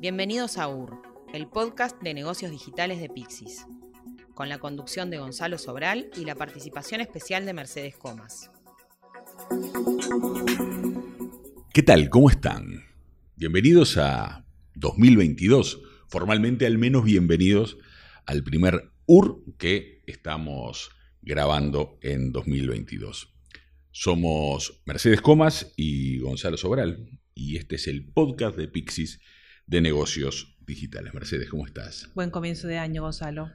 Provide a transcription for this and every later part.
Bienvenidos a UR, el podcast de negocios digitales de Pixis, con la conducción de Gonzalo Sobral y la participación especial de Mercedes Comas. ¿Qué tal? ¿Cómo están? Bienvenidos a 2022, formalmente al menos bienvenidos al primer UR que estamos grabando en 2022. Somos Mercedes Comas y Gonzalo Sobral y este es el podcast de Pixis de negocios digitales. Mercedes, ¿cómo estás? Buen comienzo de año, Gonzalo.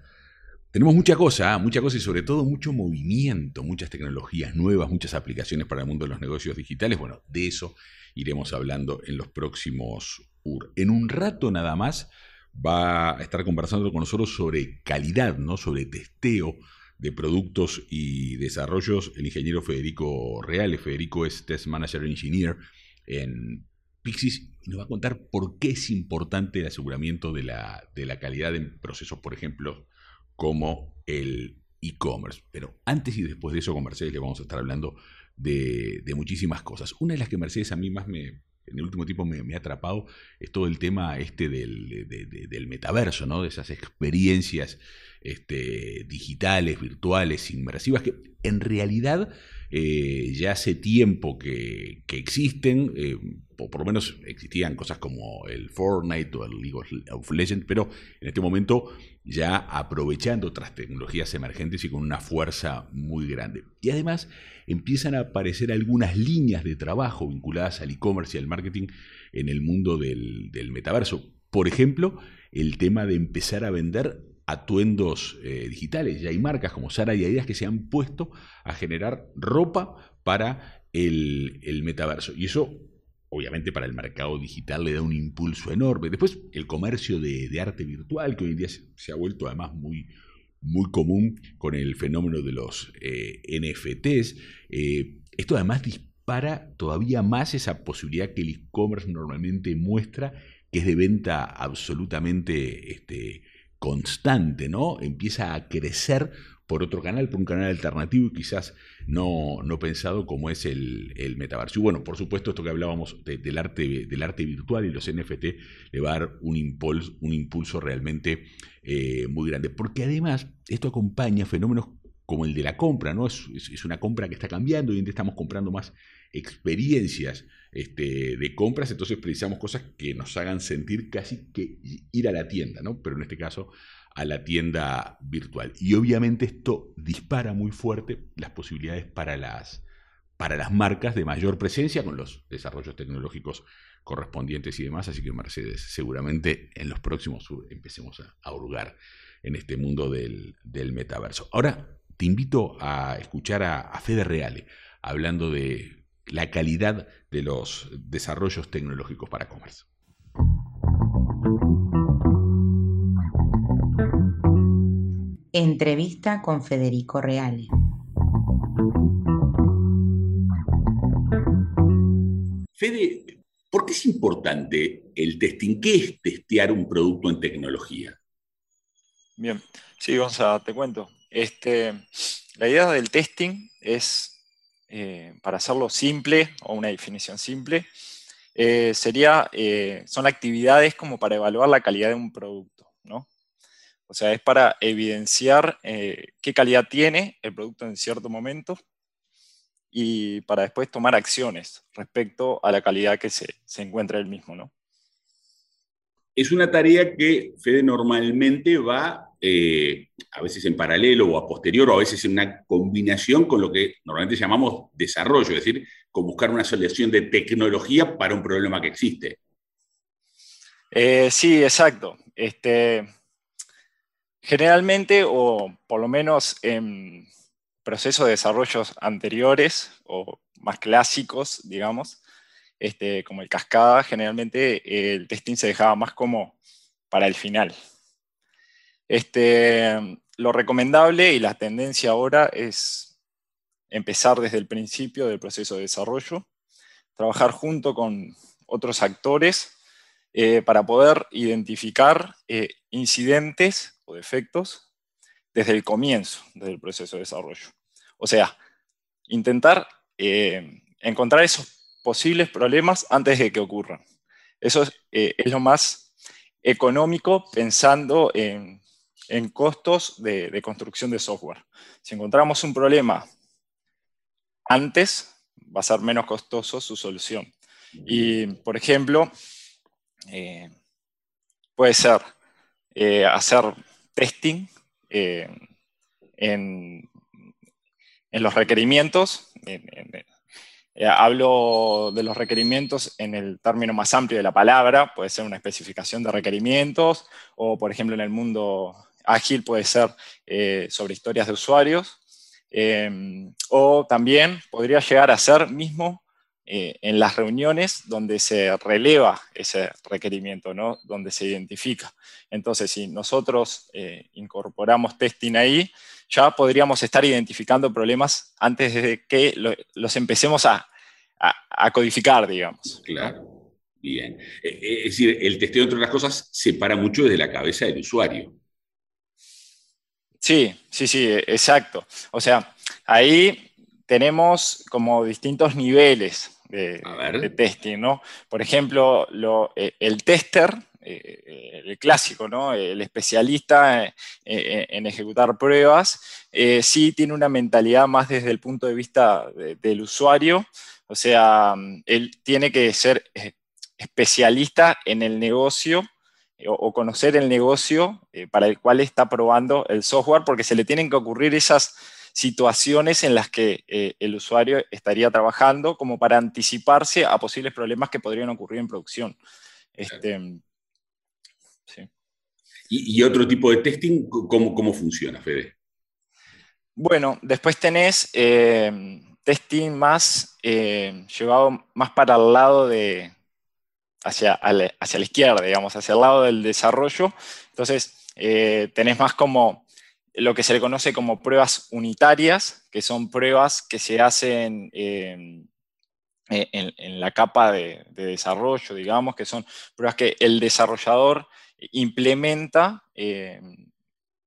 Tenemos mucha cosa, ¿ah? mucha cosa y sobre todo mucho movimiento, muchas tecnologías nuevas, muchas aplicaciones para el mundo de los negocios digitales. Bueno, de eso iremos hablando en los próximos UR. En un rato nada más va a estar conversando con nosotros sobre calidad, ¿no? sobre testeo de productos y desarrollos el ingeniero Federico Reales. Federico es Test Manager Engineer en Pixis nos va a contar por qué es importante el aseguramiento de la, de la calidad en procesos, por ejemplo, como el e-commerce. Pero antes y después de eso con Mercedes le vamos a estar hablando de, muchísimas cosas. Una de las que Mercedes a mí más me, en el último tiempo me, ha atrapado es todo el tema este del, del, metaverso, ¿no? de esas experiencias este, digitales, virtuales, inmersivas, que en realidad eh, ya hace tiempo que, existen, eh, por, lo menos existían cosas como el Fortnite o el League of Legends, pero en este momento ya aprovechando otras tecnologías emergentes y con una fuerza muy grande. Y además empiezan a aparecer algunas líneas de trabajo vinculadas al e-commerce y al marketing en el mundo del metaverso. Por ejemplo, el tema de empezar a vender atuendos eh, digitales. Ya hay marcas como Sara y Adidas que se han puesto a generar ropa para el, metaverso. Y eso, obviamente, para el mercado digital le da un impulso enorme. Después, el comercio de, arte virtual, que hoy en día se, ha vuelto además muy, muy común con el fenómeno de los eh, NFTs. Eh, esto además dispara todavía más esa posibilidad que el e-commerce normalmente muestra, que es de venta absolutamente este, constante, ¿no? Empieza a crecer por otro canal, por un canal alternativo y quizás no, no pensado como es el, el, metaverso. Y bueno, por supuesto, esto que hablábamos del, arte, del arte virtual y los NFT le va a dar un impulso, un impulso realmente eh, muy grande. Porque además esto acompaña fenómenos como el de la compra, ¿no? Es, es, una compra que está cambiando, hoy en día estamos comprando más experiencias este, de compras, entonces precisamos cosas que nos hagan sentir casi que ir a la tienda, ¿no? Pero en este caso a la tienda virtual. Y obviamente esto dispara muy fuerte las posibilidades para las, para las marcas de mayor presencia con los desarrollos tecnológicos correspondientes y demás. Así que Mercedes, seguramente en los próximos empecemos a, hurgar en este mundo del, metaverso. Ahora te invito a escuchar a, a Fede Reale hablando de la calidad de los desarrollos tecnológicos para comercio. Entrevista con Federico Reale. Fede, ¿por qué es importante el testing? ¿Qué es testear un producto en tecnología? Bien, sí, Gonzalo, te cuento. Este, la idea del testing es eh, para hacerlo simple o una definición simple, eh, sería, eh, son actividades como para evaluar la calidad de un producto, ¿no? O sea, es para evidenciar qué calidad tiene el producto en cierto momento y para después tomar acciones respecto a la calidad que se, se encuentra el mismo, ¿no? Es una tarea que Fede normalmente va eh, a veces en paralelo o a posterior, o a veces en una combinación con lo que normalmente llamamos desarrollo, es decir, con buscar una solución de tecnología para un problema que existe. Eh, sí, exacto. Este, generalmente, o por lo menos en procesos de desarrollos anteriores o más clásicos, digamos, este, como el cascada, generalmente el testing se dejaba más como para el final, este, lo recomendable y la tendencia ahora es empezar desde el principio del proceso de desarrollo, trabajar junto con otros actores eh, para poder identificar eh, incidentes o defectos desde el comienzo del proceso de desarrollo. O sea, intentar eh, encontrar esos posibles problemas antes de que ocurran. Eso es, es lo más económico pensando en, costos de, construcción de software. Si encontramos un problema antes, va a ser menos costoso su solución. Y, por ejemplo, eh, puede ser eh, hacer testing eh, en, los requerimientos. hablo de los requerimientos en el término más amplio de la palabra, puede ser una especificación de requerimientos, o por ejemplo en el mundo ágil puede ser sobre historias de usuarios, o también podría llegar a ser mismo eh, en las reuniones donde se releva ese requerimiento, ¿no? donde se identifica. Entonces, si nosotros eh, incorporamos testing ahí, ya podríamos estar identificando problemas antes de que los empecemos a, codificar, digamos. Claro, bien. Eh, es decir, el testeo, entre otras cosas, se para mucho desde la cabeza del usuario. Sí, sí, sí, exacto. O sea, ahí tenemos como distintos niveles de, testing, ¿no? Por ejemplo, eh, el tester, eh, el clásico, ¿no? El especialista en, ejecutar pruebas, eh, sí tiene una mentalidad más desde el punto de vista del usuario, o sea, él tiene que ser especialista en el negocio o, conocer el negocio para el cual está probando el software, porque se le tienen que ocurrir esas situaciones en las que eh, el usuario estaría trabajando como para anticiparse a posibles problemas que podrían ocurrir en producción. Este, ¿Y, otro tipo de testing, cómo, cómo funciona, Fede? Bueno, después tenés eh, testing más eh, llevado más para el lado de, hacia, hacia la izquierda, digamos, hacia el lado del desarrollo. Entonces, tenés más como lo que se le conoce como pruebas unitarias, que son pruebas que se hacen en, la capa de, desarrollo, digamos, que son pruebas que el desarrollador implementa eh,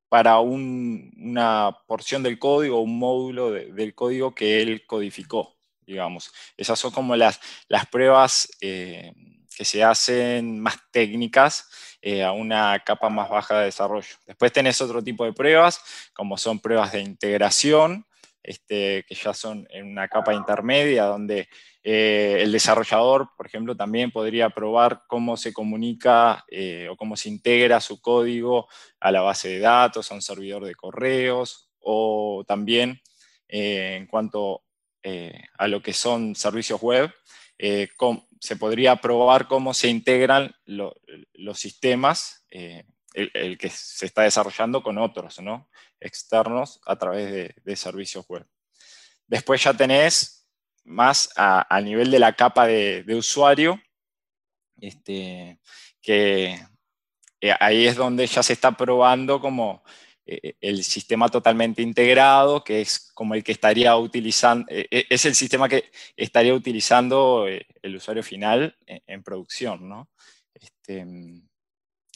para una porción del código, un módulo del código que él codificó, digamos. Esas son como las, las pruebas eh, que se hacen más técnicas eh, a una capa más baja de desarrollo. Después tenés otro tipo de pruebas, como son pruebas de integración, este, que ya son en una capa intermedia, donde eh, el desarrollador, por ejemplo, también podría probar cómo se comunica eh, o cómo se integra su código a la base de datos, a un servidor de correos, o también en cuanto a lo que son servicios web, se podría probar cómo se integran los sistemas, eh, el, que se está desarrollando con otros, ¿no? externos a través de, servicios web. Después ya tenés más a, nivel de la capa de, usuario, este, que eh, ahí es donde ya se está probando como el sistema totalmente integrado, que es como el que estaría utilizando, eh, eh, es el sistema que estaría utilizando el usuario final en, producción, ¿no? Este,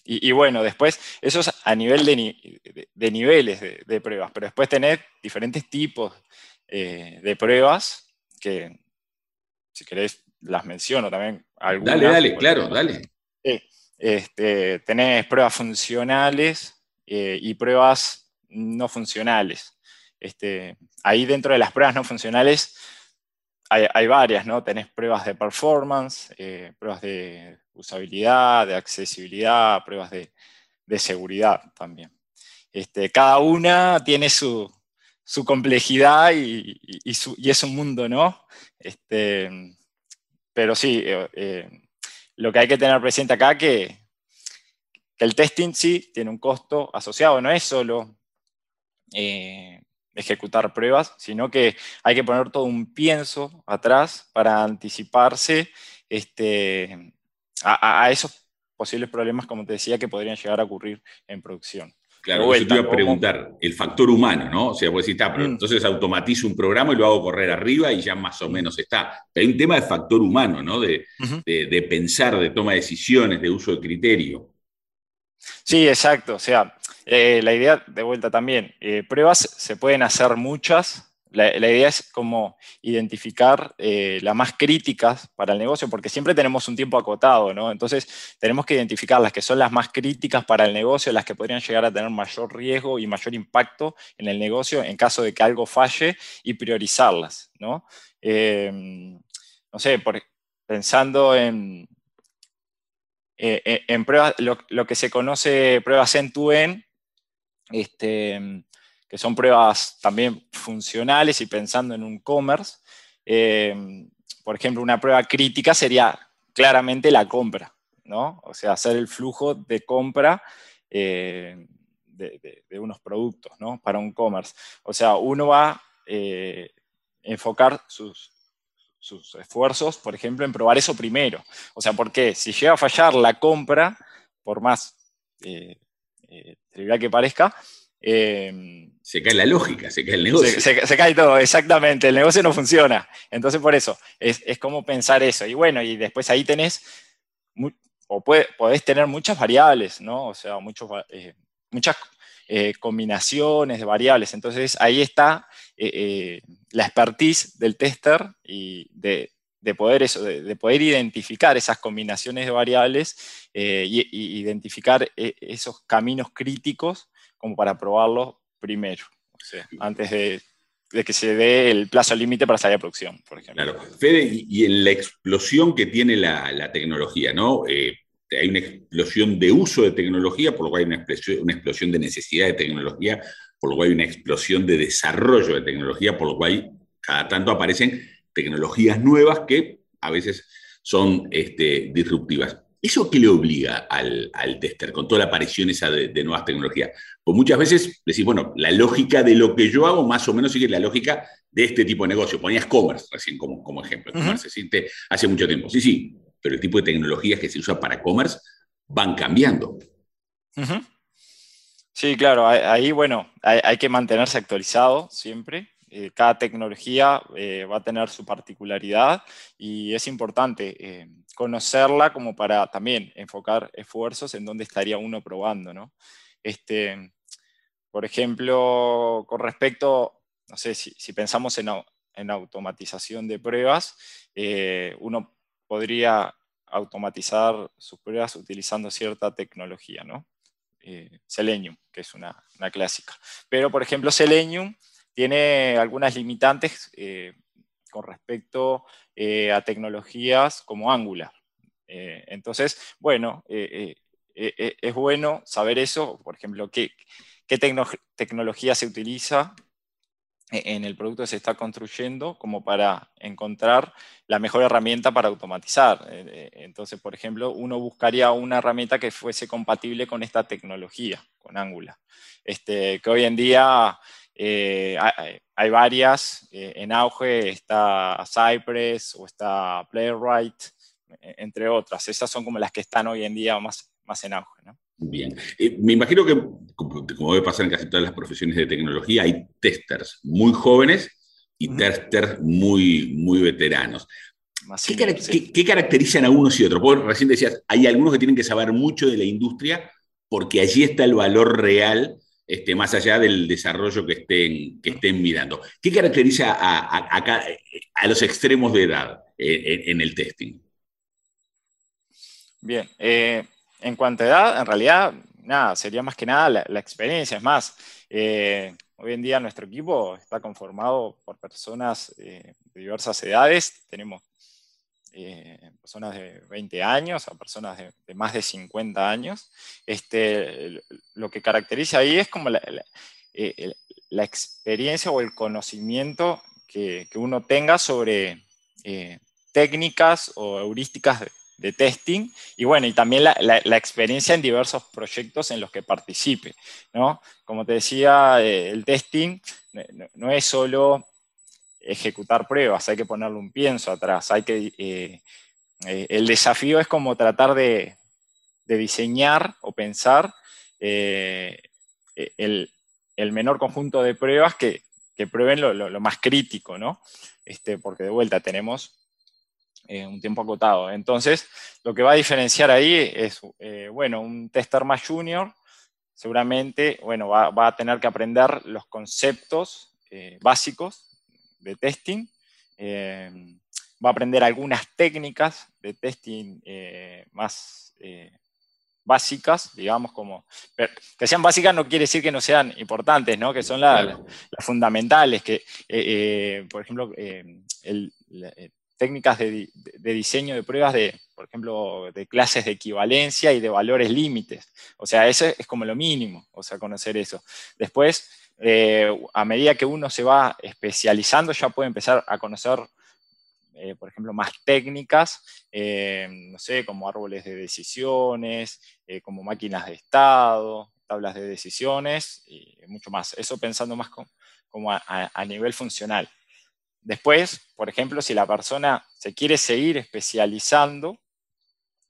y, bueno, después, eso es a nivel de, niveles de, pruebas, pero después tener diferentes tipos de pruebas que, si querés, las menciono también. Algunas, dale, dale, claro, dale. Este, tenés pruebas funcionales, eh, y pruebas no funcionales. Este, ahí dentro de las pruebas no funcionales hay, varias, ¿no? Tenés pruebas de performance, eh, pruebas de usabilidad, de accesibilidad, pruebas de, seguridad también. Este, cada una tiene su, complejidad y, es un mundo, ¿no? Este, pero sí, eh, lo que hay que tener presente acá que el testing sí tiene un costo asociado, no es solo eh, ejecutar pruebas, sino que hay que poner todo un pienso atrás para anticiparse este, a, esos posibles problemas, como te decía, que podrían llegar a ocurrir en producción. Claro, yo te iba a preguntar, el factor humano, ¿no? O sea, pues si está, mm. entonces automatizo un programa y lo hago correr arriba y ya más o menos está. Pero hay un tema de factor humano, ¿no? de pensar, de toma de decisiones, de uso de criterio. Sí, exacto. O sea, eh, la idea de vuelta también, eh, pruebas se pueden hacer muchas La, idea es como identificar eh, las más críticas para el negocio, porque siempre tenemos un tiempo acotado, ¿no? Entonces, tenemos que identificar las que son las más críticas para el negocio, las que podrían llegar a tener mayor riesgo y mayor impacto en el negocio en caso de que algo falle y priorizarlas, ¿no? No sé, pensando en, eh, eh, en pruebas, lo, que se conoce pruebas end-to-end, este, que son pruebas también funcionales y pensando en un commerce. Eh, por ejemplo, una prueba crítica sería claramente la compra, ¿no? O sea, hacer el flujo de compra de, unos productos, ¿no? Para un commerce. O sea, uno va a enfocar sus, sus esfuerzos, por ejemplo, en probar eso primero. O sea, porque si llega a fallar la compra, por más eh, eh, trivial que parezca, em, se cae la lógica, se cae el negocio. Se, cae todo, exactamente, el negocio no funciona. Entonces, por eso, es, como pensar eso. Y bueno, y después ahí tenés, o podés tener muchas variables, ¿no? O sea, muchos, eh, muchas eh, combinaciones de variables. Entonces ahí está eh, eh, la expertise del tester y de, poder eso, de, poder identificar esas combinaciones de variables y, identificar esos caminos críticos como para probarlos primero, antes de, que se dé el plazo límite para salir a producción, por ejemplo. Claro. Fede, y en la explosión que tiene la, tecnología, ¿no? Hay una explosión de uso de tecnología, por lo cual hay una explosión, una explosión de necesidad de tecnología, por lo cual hay una explosión de desarrollo de tecnología, por lo cual cada tanto aparecen tecnologías nuevas que a veces son este, disruptivas. ¿Eso qué le obliga al, tester con toda la aparición esa de, nuevas tecnologías? Pues muchas veces decís, bueno, la lógica de lo que yo hago más o menos sigue la lógica de este tipo de negocio. Ponías commerce recién como, como ejemplo. Commerce existe hace mucho tiempo. Sí, sí, pero el tipo de tecnologías que se usa para commerce van cambiando. Sí, claro, ahí, bueno, hay, que mantenerse actualizado siempre. Eh, cada tecnología eh, va a tener su particularidad y es importante eh, conocerla como para también enfocar esfuerzos en dónde estaría uno probando, ¿no? Este, por ejemplo, con respecto, no sé, si, pensamos en, en, automatización de pruebas, uno podría automatizar sus pruebas utilizando cierta tecnología, ¿no? Eh, Selenium, que es una, clásica. Pero, por ejemplo, Selenium tiene algunas limitantes eh, con respecto eh, a tecnologías como Angular. entonces, bueno, es bueno saber eso, por ejemplo, qué, tecnología se utiliza en el producto se está construyendo como para encontrar la mejor herramienta para automatizar. Eh, eh, entonces, por ejemplo, uno buscaría una herramienta que fuese compatible con esta tecnología, con Angular. Este, que hoy en día eh, hay, varias en auge, está Cypress o está Playwright, e-, entre otras. Esas son como las que están hoy en día más, más en auge. ¿no? Bien. Eh, me imagino que, como, debe pasar en casi todas las profesiones de tecnología, hay testers muy jóvenes y testers muy, muy veteranos. ¿Qué, caracterizan a unos y otros? Porque recién decías, hay algunos que tienen que saber mucho de la industria porque allí está el valor real, este, más allá del desarrollo que estén, que estén mirando. ¿Qué caracteriza a, los extremos de edad eh, en, el testing? Bien, eh, en cuanto a edad, en realidad, nada, sería más que nada la, experiencia. Es más, eh, hoy en día nuestro equipo está conformado por personas eh, de diversas edades. Tenemos eh, personas de 20 años a personas de, más de 50 años. Este, lo que caracteriza ahí es como la, experiencia o el conocimiento que, que uno tenga sobre técnicas o heurísticas de, de testing y bueno, y también la, experiencia en diversos proyectos en los que participe, ¿no? Como te decía, eh, el testing no, es solo ejecutar pruebas, hay que ponerle un pienso atrás, hay que... Eh, eh, el desafío es como tratar de, diseñar o pensar el, menor conjunto de pruebas que, prueben lo, más crítico, ¿no? Este, porque de vuelta tenemos eh, un tiempo acotado. Entonces, lo que va a diferenciar ahí es, eh, bueno, un tester más junior seguramente, bueno, va, a tener que aprender los conceptos eh, básicos de testing. Va a aprender algunas técnicas de testing más básicas, digamos, como que sean básicas no quiere decir que no sean importantes, ¿no? que son las fundamentales, que, eh, por ejemplo, em, técnicas de, diseño de pruebas de, por ejemplo, de clases de equivalencia y de valores límites. O sea, eso es como lo mínimo, o sea, conocer eso. Después, a medida que uno se va especializando, ya puede empezar a conocer eh, por ejemplo, más técnicas, eh, no sé, como árboles de decisiones, eh, como máquinas de estado, tablas de decisiones y mucho más. Eso pensando más como a, nivel funcional. Después, por ejemplo, si la persona se quiere seguir especializando,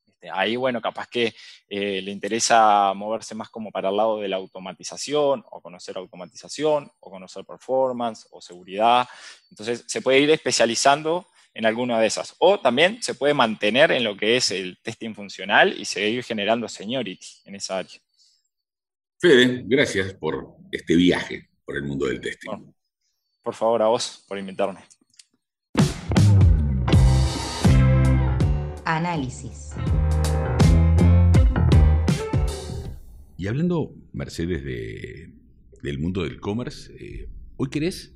este, ahí, bueno, capaz que le interesa moverse más como para el lado de la automatización, o conocer automatización, o conocer performance, o seguridad. Entonces, se puede ir especializando en alguna de esas. O también se puede mantener en lo que es el testing funcional y seguir generando seniority en esa área. Fede, gracias por este viaje por el mundo del testing. Por favor, a vos por invitarme. Análisis. Y hablando, Mercedes, del mundo del commerce, eh, hoy querés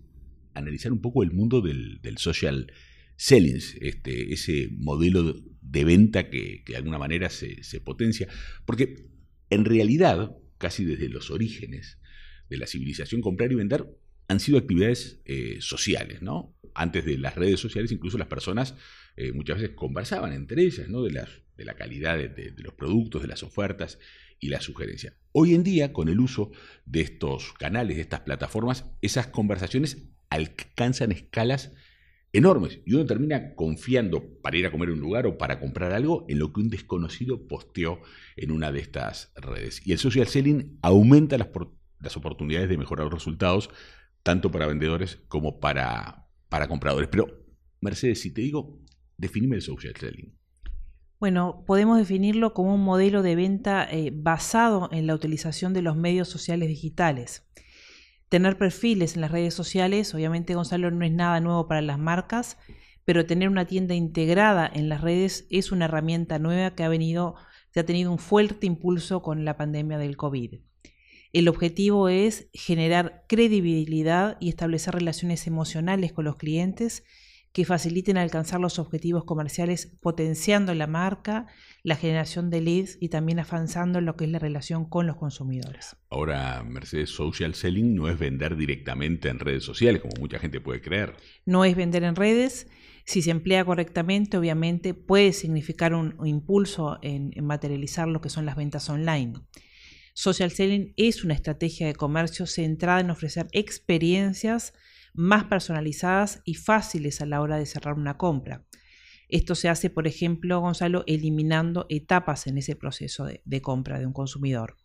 analizar un poco el mundo del, del social sellings, este, ese modelo de venta que, de alguna manera se, potencia. Porque en realidad, casi desde los orígenes de la civilización, comprar y vender han sido actividades eh, sociales, ¿no? Antes de las redes sociales, incluso las personas eh, muchas veces conversaban entre ellas, ¿no? De, de la calidad de, los productos, de las ofertas y la sugerencia. Hoy en día, con el uso de estos canales, de estas plataformas, esas conversaciones alcanzan escalas enormes. Y uno termina confiando para ir a comer a un lugar o para comprar algo en lo que un desconocido posteó en una de estas redes. Y el social selling aumenta las, las oportunidades de mejorar los resultados, tanto para vendedores como para, para compradores. Pero, Mercedes, si te digo, definime el social selling. Bueno, podemos definirlo como un modelo de venta eh, basado en la utilización de los medios sociales digitales. Tener perfiles en las redes sociales, obviamente Gonzalo no es nada nuevo para las marcas, pero tener una tienda integrada en las redes es una herramienta nueva que ha venido, que ha tenido un fuerte impulso con la pandemia del COVID. El objetivo es generar credibilidad y establecer relaciones emocionales con los clientes que faciliten alcanzar los objetivos comerciales potenciando la marca, la generación de leads y también avanzando en lo que es la relación con los consumidores. Ahora, Mercedes, social selling no es vender directamente en redes sociales, como mucha gente puede creer. No es vender en redes. Si se emplea correctamente, obviamente puede significar un, impulso en materializar lo que son las ventas online. Social selling es una estrategia de comercio centrada en ofrecer experiencias más personalizadas y fáciles a la hora de cerrar una compra. Esto se hace, por ejemplo, Gonzalo, eliminando etapas en ese proceso de, compra de un consumidor.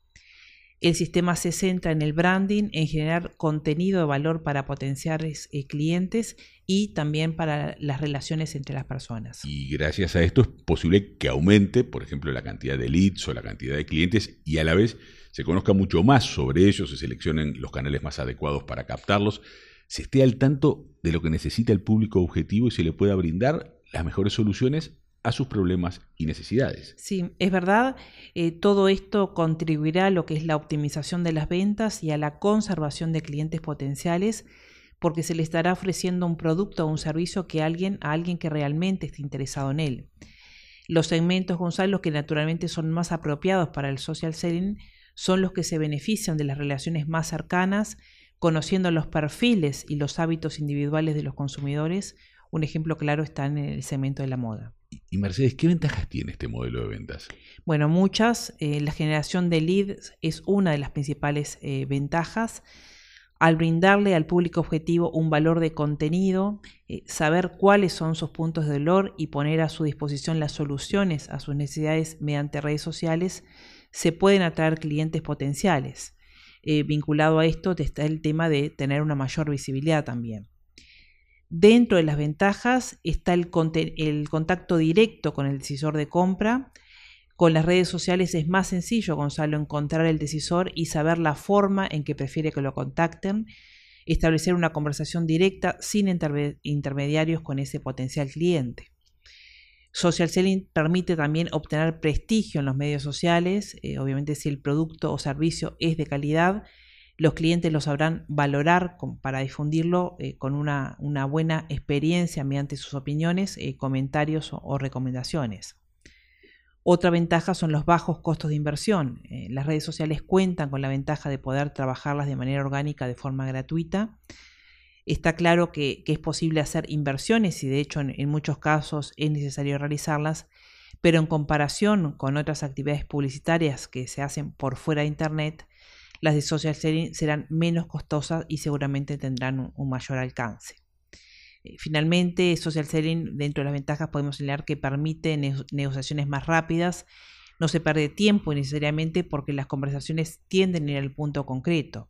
El sistema se centra en el branding, en generar contenido de valor para potenciales eh, clientes y también para las relaciones entre las personas. Y gracias a esto es posible que aumente, por ejemplo, la cantidad de leads o la cantidad de clientes y a la vez se conozca mucho más sobre ellos, se seleccionen los canales más adecuados para captarlos se esté al tanto de lo que necesita el público objetivo y se le pueda brindar las mejores soluciones a sus problemas y necesidades. Sí, es verdad, eh, todo esto contribuirá a lo que es la optimización de las ventas y a la conservación de clientes potenciales porque se le estará ofreciendo un producto o un servicio que alguien, a alguien que realmente esté interesado en él. Los segmentos, Gonzalo, que naturalmente son más apropiados para el social selling, son los que se benefician de las relaciones más cercanas, conociendo los perfiles y los hábitos individuales de los consumidores, un ejemplo claro está en el segmento de la moda. Y Mercedes, ¿qué ventajas tiene este modelo de ventas? Bueno, muchas. Eh, la generación de leads es una de las principales eh, ventajas. Al brindarle al público objetivo un valor de contenido, eh, saber cuáles son sus puntos de dolor y poner a su disposición las soluciones a sus necesidades mediante redes sociales, se pueden atraer clientes potenciales. Vinculado a esto está el tema de tener una mayor visibilidad también. Dentro de las ventajas está el, contacto directo con el decisor de compra. Con las redes sociales es más sencillo, Gonzalo, encontrar el decisor y saber la forma en que prefiere que lo contacten. establecer una conversación directa sin intermediarios con ese potencial cliente. Social selling permite también obtener prestigio en los medios sociales, eh, obviamente si el producto o servicio es de calidad, los clientes lo sabrán valorar para difundirlo eh, con una, buena experiencia mediante sus opiniones, eh, comentarios o, recomendaciones. Otra ventaja son los bajos costos de inversión. las redes sociales cuentan con la ventaja de poder trabajarlas de manera orgánica de forma gratuita Está claro que, es posible hacer inversiones y de hecho en, muchos casos es necesario realizarlas, pero en comparación con otras actividades publicitarias que se hacen por fuera de Internet, las de social selling serán menos costosas y seguramente tendrán un, mayor alcance. Eh, finalmente, social selling, dentro de las ventajas, podemos señalar que permite negociaciones más rápidas, no se pierde tiempo necesariamente porque las conversaciones tienden a ir al punto concreto.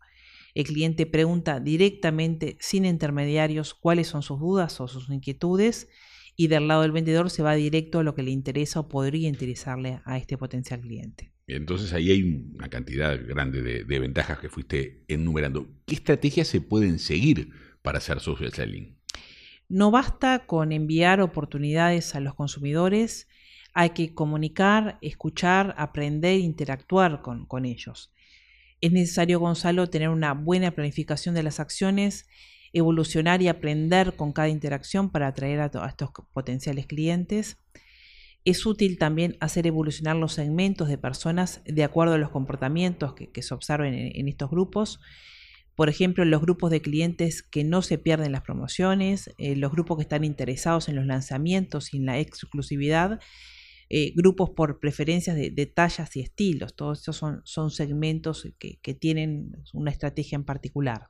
El cliente pregunta directamente, sin intermediarios, cuáles son sus dudas o sus inquietudes y del lado del vendedor se va directo a lo que le interesa o podría interesarle a este potencial cliente. Entonces ahí hay una cantidad grande de, ventajas que fuiste enumerando. ¿Qué estrategias se pueden seguir para hacer social selling? No basta con enviar oportunidades a los consumidores, hay que comunicar, escuchar, aprender, interactuar con, con ellos. Es necesario, Gonzalo, tener una buena planificación de las acciones, evolucionar y aprender con cada interacción para atraer a, estos potenciales clientes. Es útil también hacer evolucionar los segmentos de personas de acuerdo a los comportamientos que, se observen en, estos grupos. Por ejemplo, los grupos de clientes que no se pierden las promociones, eh, los grupos que están interesados en los lanzamientos y en la exclusividad, eh, grupos por preferencias de, tallas y estilos. Todos estos son, son segmentos que, tienen una estrategia en particular.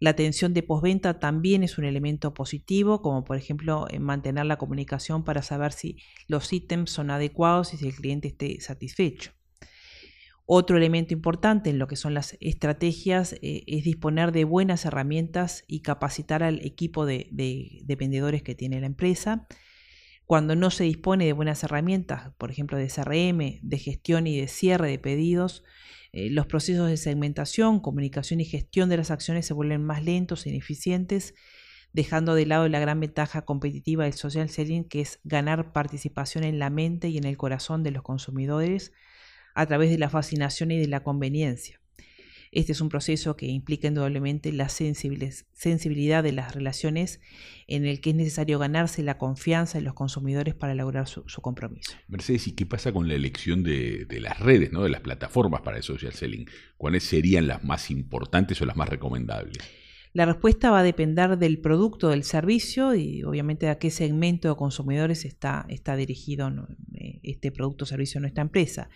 La atención de postventa también es un elemento positivo, como por ejemplo mantener la comunicación para saber si los ítems son adecuados y si el cliente esté satisfecho. Otro elemento importante en lo que son las estrategias eh, es disponer de buenas herramientas y capacitar al equipo de, de vendedores que tiene la empresa cuando no se dispone de buenas herramientas, por ejemplo de CRM, de gestión y de cierre de pedidos, eh, los procesos de segmentación, comunicación y gestión de las acciones se vuelven más lentos e ineficientes, dejando de lado la gran ventaja competitiva del social selling, que es ganar participación en la mente y en el corazón de los consumidores a través de la fascinación y de la conveniencia. Este es un proceso que implica indudablemente la sensibilidad de las relaciones en el que es necesario ganarse la confianza de los consumidores para lograr su, compromiso. Mercedes, ¿y qué pasa con la elección de, las redes, ¿no? de las plataformas para el social selling? ¿Cuáles serían las más importantes o las más recomendables? La respuesta va a depender del producto, del servicio y obviamente a qué segmento de consumidores está, está dirigido eh, este producto o servicio en nuestra empresa.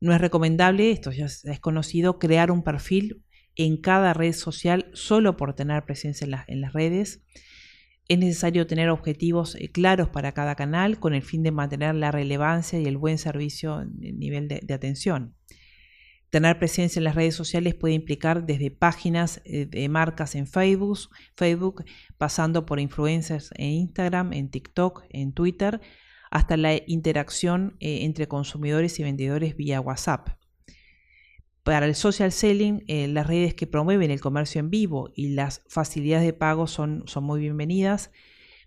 No es recomendable, esto ya es conocido, crear un perfil en cada red social solo por tener presencia en, las redes. Es necesario tener objetivos eh, claros para cada canal con el fin de mantener la relevancia y el buen servicio en nivel de, atención. Tener presencia en las redes sociales puede implicar desde páginas eh, de marcas en Facebook, Facebook, pasando por influencers en Instagram, en TikTok, en Twitter, hasta la interacción eh, entre consumidores y vendedores vía WhatsApp. Para el social selling, eh, las redes que promueven el comercio en vivo y las facilidades de pago son, son muy bienvenidas.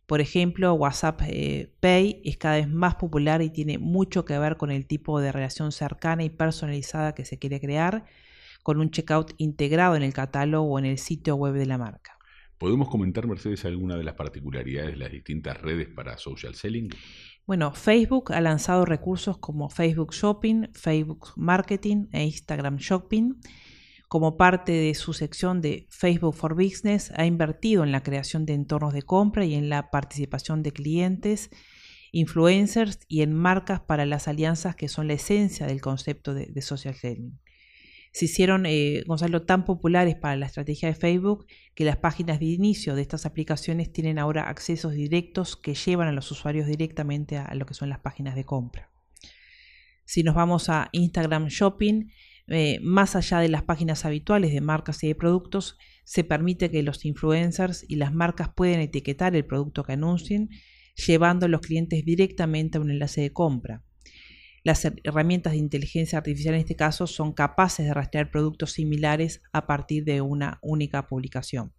Por ejemplo, WhatsApp eh, Pay es cada vez más popular y tiene mucho que ver con el tipo de relación cercana y personalizada que se quiere crear, con un checkout integrado en el catálogo o en el sitio web de la marca. ¿Podemos comentar, Mercedes, alguna de las particularidades de las distintas redes para social selling? Bueno, Facebook ha lanzado recursos como Facebook Shopping, Facebook Marketing e Instagram Shopping. Como parte de su sección de Facebook for Business, ha invertido en la creación de entornos de compra y en la participación de clientes, influencers y en marcas para las alianzas que son la esencia del concepto de, social selling se hicieron, eh, Gonzalo, tan populares para la estrategia de Facebook que las páginas de inicio de estas aplicaciones tienen ahora accesos directos que llevan a los usuarios directamente a, lo que son las páginas de compra. Si nos vamos a Instagram Shopping, eh, más allá de las páginas habituales de marcas y de productos, se permite que los influencers y las marcas pueden etiquetar el producto que anuncien, llevando a los clientes directamente a un enlace de compra. Las herramientas de inteligencia artificial en este caso son capaces de rastrear productos similares a partir de una única publicación.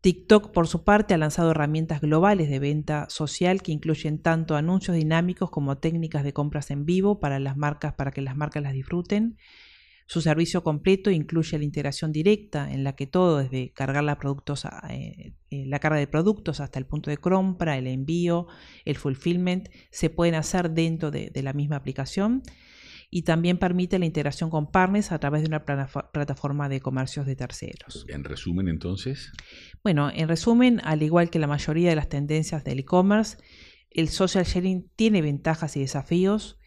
TikTok, por su parte, ha lanzado herramientas globales de venta social que incluyen tanto anuncios dinámicos como técnicas de compras en vivo para las marcas para que las marcas las disfruten. Su servicio completo incluye la integración directa, en la que todo, desde cargar la, productos eh, eh, la carga de productos hasta el punto de compra, el envío, el fulfillment, se pueden hacer dentro de la misma aplicación y también permite la integración con partners a través de una plataforma de comercios de terceros. En resumen, entonces. Bueno, en resumen, al igual que la mayoría de las tendencias del e-commerce, el social sharing tiene ventajas y desafíos.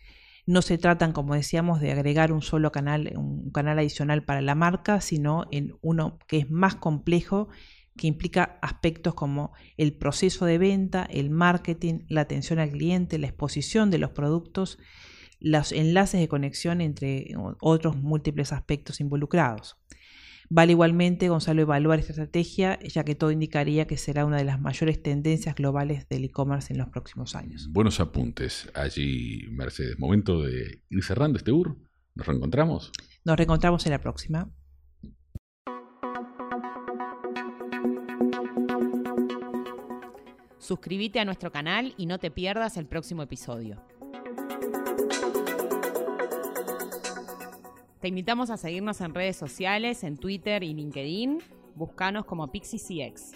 No se tratan, como decíamos, de agregar un solo canal, un canal adicional para la marca, sino en uno que es más complejo, que implica aspectos como el proceso de venta, el marketing, la atención al cliente, la exposición de los productos los enlaces de conexión entre otros múltiples aspectos involucrados. Vale igualmente, Gonzalo, evaluar esta estrategia, ya que todo indicaría que será una de las mayores tendencias globales del e-commerce en los próximos años. Buenos apuntes allí, Mercedes. Momento de ir cerrando este UR. ¿Nos reencontramos? Nos reencontramos en la próxima. Suscríbete a nuestro canal y no te pierdas el próximo episodio. Te invitamos a seguirnos en redes sociales, en Twitter y LinkedIn. Búscanos como PixieCX.